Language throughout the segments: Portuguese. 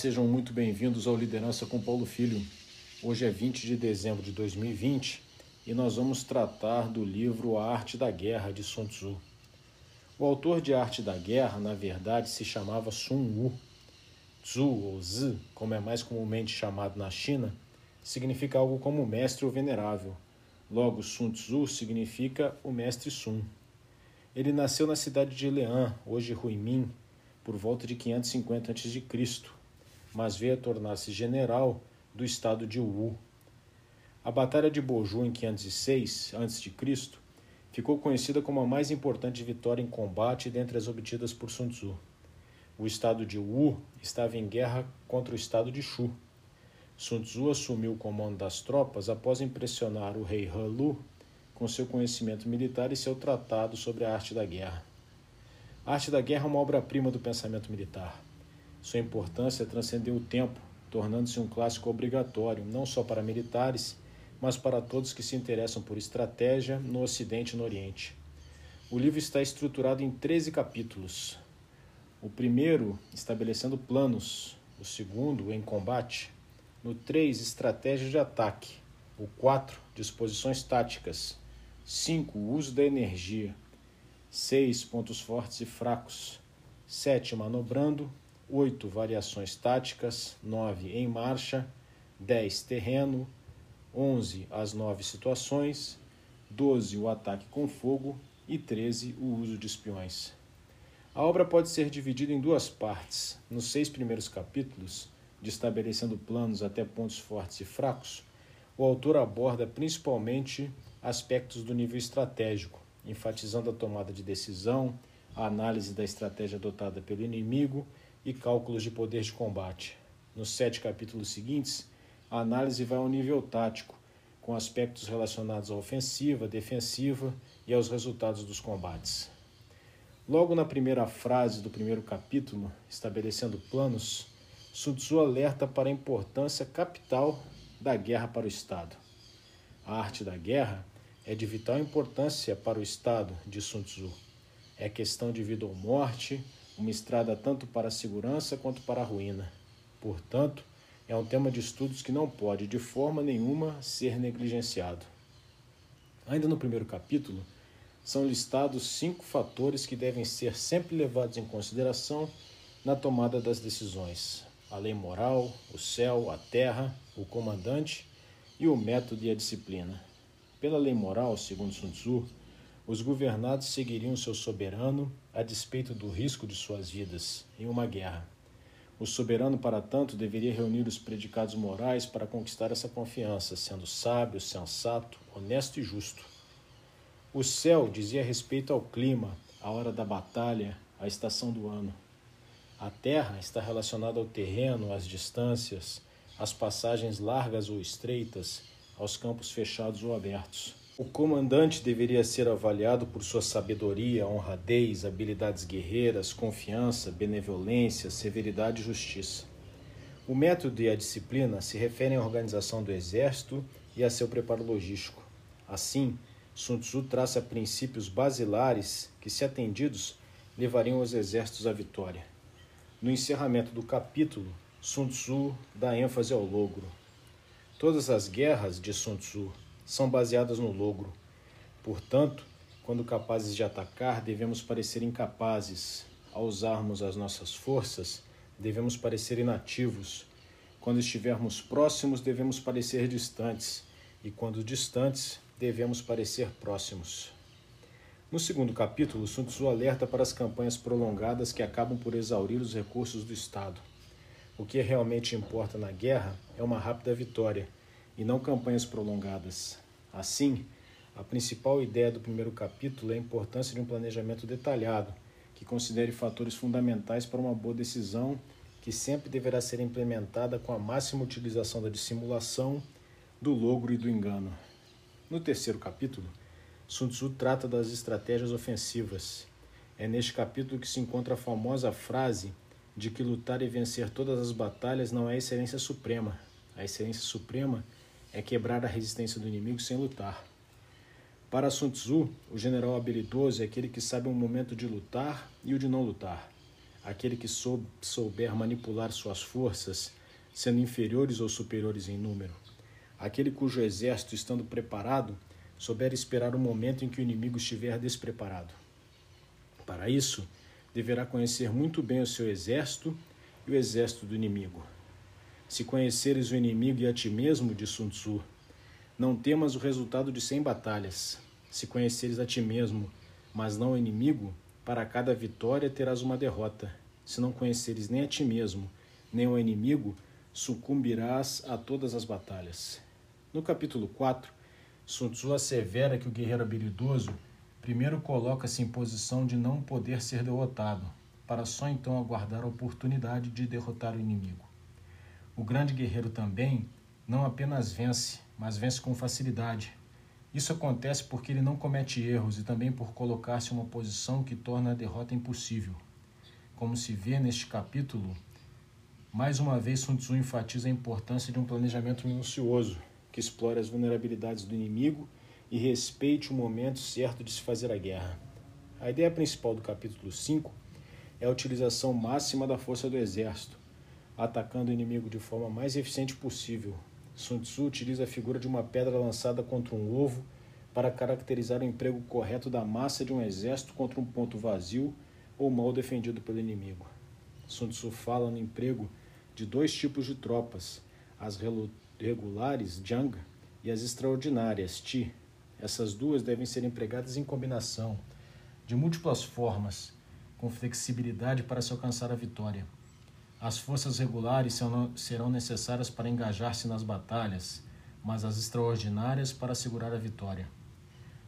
sejam muito bem-vindos ao Liderança com Paulo Filho. Hoje é 20 de dezembro de 2020 e nós vamos tratar do livro A Arte da Guerra de Sun Tzu. O autor de Arte da Guerra, na verdade, se chamava Sun Wu. Tzu ou Zi, como é mais comumente chamado na China, significa algo como mestre ou venerável. Logo, Sun Tzu significa o mestre Sun. Ele nasceu na cidade de Lean, hoje Ruimin, por volta de 550 a.C., mas veio a tornar-se general do estado de Wu. A Batalha de Boju em 506 a.C. ficou conhecida como a mais importante vitória em combate dentre as obtidas por Sun Tzu. O estado de Wu estava em guerra contra o estado de Shu. Sun Tzu assumiu o comando das tropas após impressionar o rei He Lu com seu conhecimento militar e seu tratado sobre a arte da guerra. A arte da guerra é uma obra-prima do pensamento militar. Sua importância transcendeu o tempo, tornando-se um clássico obrigatório, não só para militares, mas para todos que se interessam por estratégia no Ocidente e no Oriente. O livro está estruturado em 13 capítulos. O primeiro, estabelecendo planos. O segundo, em combate. No 3, estratégia de ataque. O 4, disposições táticas. 5. Uso da energia. 6. Pontos fortes e fracos. 7. Manobrando. 8. Variações táticas. 9. Em marcha. 10. Terreno. 11. As nove situações. 12. O ataque com fogo. E 13. O uso de espiões. A obra pode ser dividida em duas partes. Nos seis primeiros capítulos, de estabelecendo planos até pontos fortes e fracos, o autor aborda principalmente aspectos do nível estratégico, enfatizando a tomada de decisão, a análise da estratégia adotada pelo inimigo e cálculos de poder de combate. Nos sete capítulos seguintes, a análise vai ao nível tático, com aspectos relacionados à ofensiva, defensiva e aos resultados dos combates. Logo na primeira frase do primeiro capítulo, estabelecendo planos, Sun Tzu alerta para a importância capital da guerra para o Estado. A arte da guerra é de vital importância para o Estado, de Sun Tzu. É questão de vida ou morte, uma estrada tanto para a segurança quanto para a ruína. Portanto, é um tema de estudos que não pode, de forma nenhuma, ser negligenciado. Ainda no primeiro capítulo, são listados cinco fatores que devem ser sempre levados em consideração na tomada das decisões: a lei moral, o céu, a terra, o comandante e o método e a disciplina. Pela lei moral, segundo Sun Tzu, os governados seguiriam seu soberano a despeito do risco de suas vidas em uma guerra. O soberano, para tanto, deveria reunir os predicados morais para conquistar essa confiança, sendo sábio, sensato, honesto e justo. O céu dizia respeito ao clima, à hora da batalha, à estação do ano. A terra está relacionada ao terreno, às distâncias, às passagens largas ou estreitas, aos campos fechados ou abertos. O comandante deveria ser avaliado por sua sabedoria, honradez, habilidades guerreiras, confiança, benevolência, severidade e justiça. O método e a disciplina se referem à organização do exército e a seu preparo logístico. Assim, Sun Tzu traça princípios basilares que, se atendidos, levariam os exércitos à vitória. No encerramento do capítulo, Sun Tzu dá ênfase ao logro, Todas as guerras de Sun Tzu são baseadas no logro. Portanto, quando capazes de atacar, devemos parecer incapazes. Ao usarmos as nossas forças, devemos parecer inativos. Quando estivermos próximos, devemos parecer distantes. E quando distantes, devemos parecer próximos. No segundo capítulo, Sun Tzu alerta para as campanhas prolongadas que acabam por exaurir os recursos do Estado. O que realmente importa na guerra é uma rápida vitória e não campanhas prolongadas. Assim, a principal ideia do primeiro capítulo é a importância de um planejamento detalhado que considere fatores fundamentais para uma boa decisão que sempre deverá ser implementada com a máxima utilização da dissimulação, do logro e do engano. No terceiro capítulo, Sun Tzu trata das estratégias ofensivas. É neste capítulo que se encontra a famosa frase de que lutar e vencer todas as batalhas não é a excelência suprema. A excelência suprema é quebrar a resistência do inimigo sem lutar. Para Sun Tzu, o general habilidoso é aquele que sabe o momento de lutar e o de não lutar. aquele que souber manipular suas forças, sendo inferiores ou superiores em número, aquele cujo exército, estando preparado, souber esperar o momento em que o inimigo estiver despreparado. Para isso, deverá conhecer muito bem o seu exército e o exército do inimigo. Se conheceres o inimigo e a ti mesmo, disse Sun Tzu, não temas o resultado de cem batalhas. Se conheceres a ti mesmo, mas não o inimigo, para cada vitória terás uma derrota. Se não conheceres nem a ti mesmo, nem o inimigo, sucumbirás a todas as batalhas. No capítulo 4, Sun Tzu assevera que o guerreiro habilidoso primeiro coloca-se em posição de não poder ser derrotado, para só então aguardar a oportunidade de derrotar o inimigo. O grande guerreiro também não apenas vence, mas vence com facilidade. Isso acontece porque ele não comete erros e também por colocar-se em uma posição que torna a derrota impossível. Como se vê neste capítulo, mais uma vez Sun Tzu enfatiza a importância de um planejamento minucioso, que explore as vulnerabilidades do inimigo e respeite o momento certo de se fazer a guerra. A ideia principal do capítulo 5 é a utilização máxima da força do exército, atacando o inimigo de forma mais eficiente possível. Sun Tzu utiliza a figura de uma pedra lançada contra um ovo para caracterizar o emprego correto da massa de um exército contra um ponto vazio ou mal defendido pelo inimigo. Sun Tzu fala no emprego de dois tipos de tropas, as regulares, Jang, e as extraordinárias, Ti. Essas duas devem ser empregadas em combinação, de múltiplas formas, com flexibilidade para se alcançar a vitória. As forças regulares serão necessárias para engajar-se nas batalhas, mas as extraordinárias para assegurar a vitória.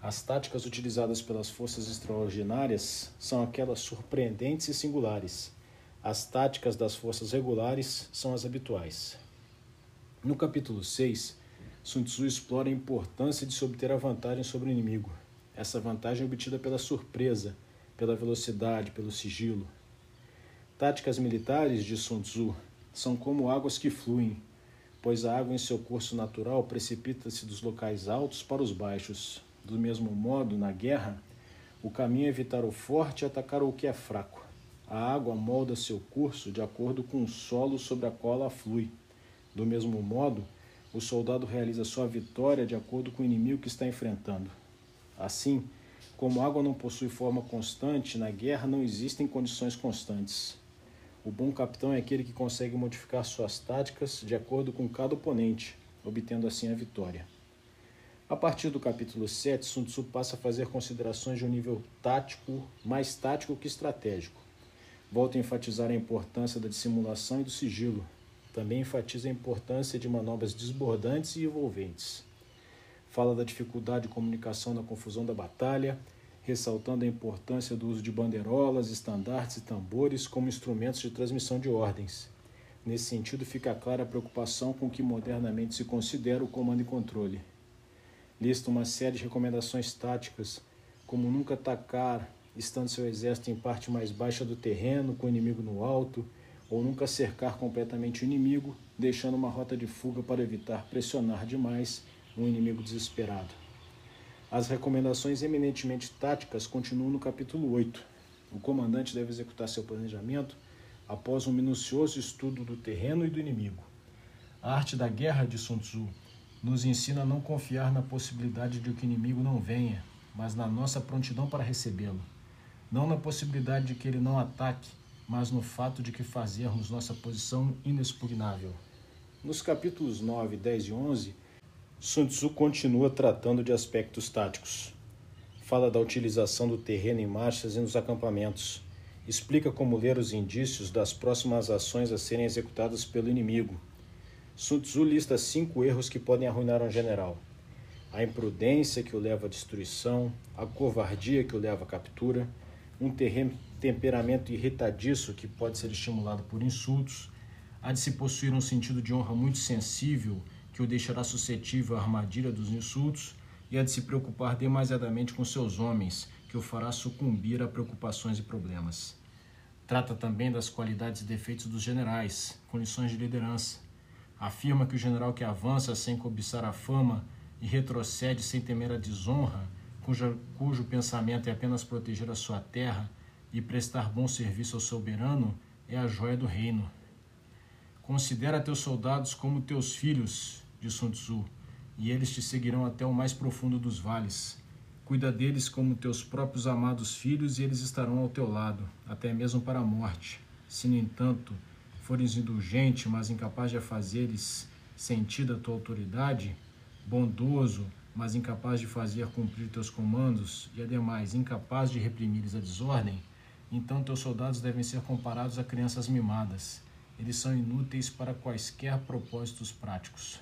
As táticas utilizadas pelas forças extraordinárias são aquelas surpreendentes e singulares. As táticas das forças regulares são as habituais. No capítulo 6, Sun Tzu explora a importância de se obter a vantagem sobre o inimigo. Essa vantagem é obtida pela surpresa, pela velocidade, pelo sigilo. Táticas militares de Sun Tzu são como águas que fluem, pois a água em seu curso natural precipita-se dos locais altos para os baixos, do mesmo modo, na guerra, o caminho é evitar o forte e atacar o que é fraco. A água molda seu curso de acordo com o solo sobre a qual ela flui. Do mesmo modo, o soldado realiza sua vitória de acordo com o inimigo que está enfrentando. Assim, como a água não possui forma constante, na guerra não existem condições constantes. O bom capitão é aquele que consegue modificar suas táticas de acordo com cada oponente, obtendo assim a vitória. A partir do capítulo 7, Sun Tzu passa a fazer considerações de um nível tático, mais tático que estratégico. Volta a enfatizar a importância da dissimulação e do sigilo. Também enfatiza a importância de manobras desbordantes e envolventes. Fala da dificuldade de comunicação na confusão da batalha, ressaltando a importância do uso de bandeirolas, estandartes e tambores como instrumentos de transmissão de ordens. Nesse sentido, fica clara a preocupação com o que modernamente se considera o comando e controle lista uma série de recomendações táticas, como nunca atacar estando seu exército em parte mais baixa do terreno, com o inimigo no alto, ou nunca cercar completamente o inimigo, deixando uma rota de fuga para evitar pressionar demais um inimigo desesperado. As recomendações eminentemente táticas continuam no capítulo 8. O comandante deve executar seu planejamento após um minucioso estudo do terreno e do inimigo. A arte da guerra de Sun Tzu nos ensina a não confiar na possibilidade de que o inimigo não venha, mas na nossa prontidão para recebê-lo. Não na possibilidade de que ele não ataque, mas no fato de que fazermos nossa posição inexpugnável. Nos capítulos 9, 10 e 11, Sun Tzu continua tratando de aspectos táticos. Fala da utilização do terreno em marchas e nos acampamentos. Explica como ler os indícios das próximas ações a serem executadas pelo inimigo Sun Tzu lista cinco erros que podem arruinar um general: a imprudência que o leva à destruição, a covardia que o leva à captura, um temperamento irritadiço que pode ser estimulado por insultos, a de se possuir um sentido de honra muito sensível que o deixará suscetível à armadilha dos insultos, e a de se preocupar demasiadamente com seus homens, que o fará sucumbir a preocupações e problemas. Trata também das qualidades e defeitos dos generais, com lições de liderança Afirma que o general que avança sem cobiçar a fama e retrocede sem temer a desonra, cuja, cujo pensamento é apenas proteger a sua terra, e prestar bom serviço ao soberano é a joia do reino. Considera teus soldados como teus filhos, de Sun Tzu, e eles te seguirão até o mais profundo dos vales. Cuida deles como teus próprios amados filhos, e eles estarão ao teu lado, até mesmo para a morte. Se, no entanto, fores indulgente, mas incapaz de fazeres sentida a tua autoridade, bondoso, mas incapaz de fazer cumprir teus comandos, e ademais incapaz de reprimires a desordem, então teus soldados devem ser comparados a crianças mimadas. Eles são inúteis para quaisquer propósitos práticos.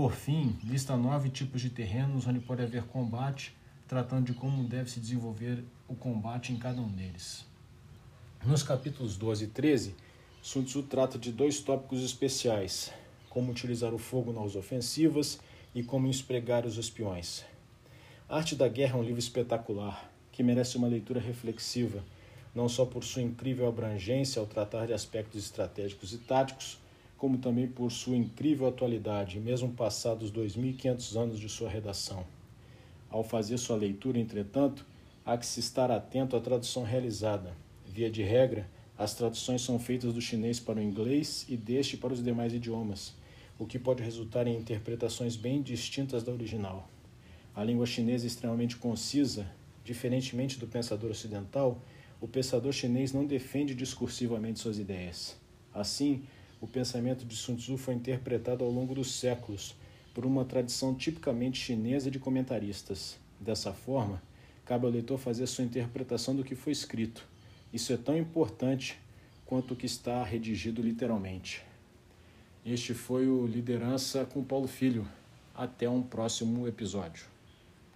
Por fim, lista nove tipos de terrenos onde pode haver combate, tratando de como deve se desenvolver o combate em cada um deles. Nos capítulos 12 e 13, Sun Tzu trata de dois tópicos especiais: como utilizar o fogo nas ofensivas e como espregar os espiões. A Arte da Guerra é um livro espetacular que merece uma leitura reflexiva, não só por sua incrível abrangência ao tratar de aspectos estratégicos e táticos, como também por sua incrível atualidade, mesmo passados 2.500 anos de sua redação. Ao fazer sua leitura, entretanto, há que se estar atento à tradução realizada. Via de regra, as traduções são feitas do chinês para o inglês e deste para os demais idiomas, o que pode resultar em interpretações bem distintas da original. A língua chinesa é extremamente concisa Diferentemente do pensador ocidental, o pensador chinês não defende discursivamente suas ideias. Assim, o pensamento de Sun Tzu foi interpretado ao longo dos séculos por uma tradição tipicamente chinesa de comentaristas. Dessa forma, cabe ao leitor fazer sua interpretação do que foi escrito. Isso é tão importante quanto o que está redigido literalmente. Este foi o Liderança com Paulo Filho. Até um próximo episódio.